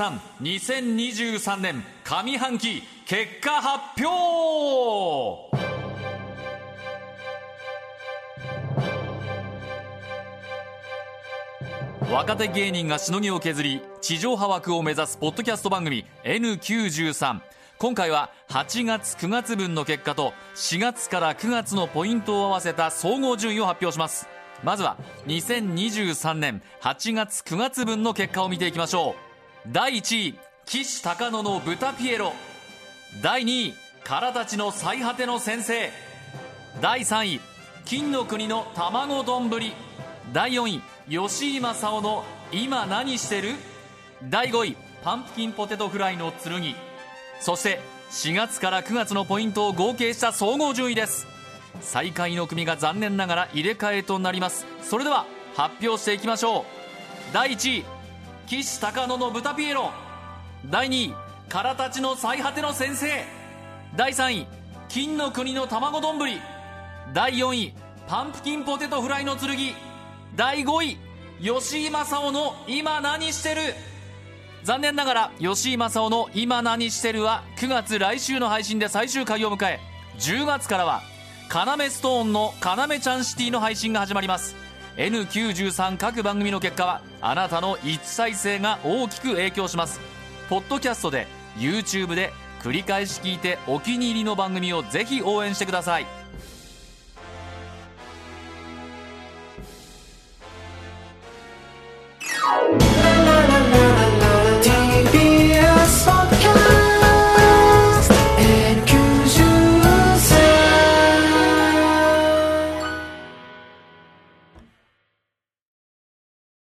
N932023 年上半期結果発表若手芸人がしのぎを削り地上波枠を目指すポッドキャスト番組 N93 今回は8月9月分の結果と4月から9月のポイントを合わせた総合順位を発表します。まずは2023年8月9月分の結果を見ていきましょう。第1位岸高野の豚ピエロ。第2位空たちの最果ての先生。第3位金の国の卵丼。第4位吉井正夫の今何してる。第5位パンプキンポテトフライの剣。そして4月から9月のポイントを合計した総合順位です。最下位の組が残念ながら入れ替えとなります。それでは発表していきましょう。第1位岸高野の豚ピエロ。第2位空たちの最果ての先生。第3位金の国の卵丼。第4位パンプキンポテトフライの剣。第5位吉井正夫の今何してる。残念ながら吉井正夫の「今何してる?」は9月来週の配信で最終回を迎え10月からは要ストーンの「要ちゃんシティ」の配信が始まります N93 各番組の結果はあなたの一再生が大きく影響しますポッドキャストで YouTube で繰り返し聞いてお気に入りの番組をぜひ応援してください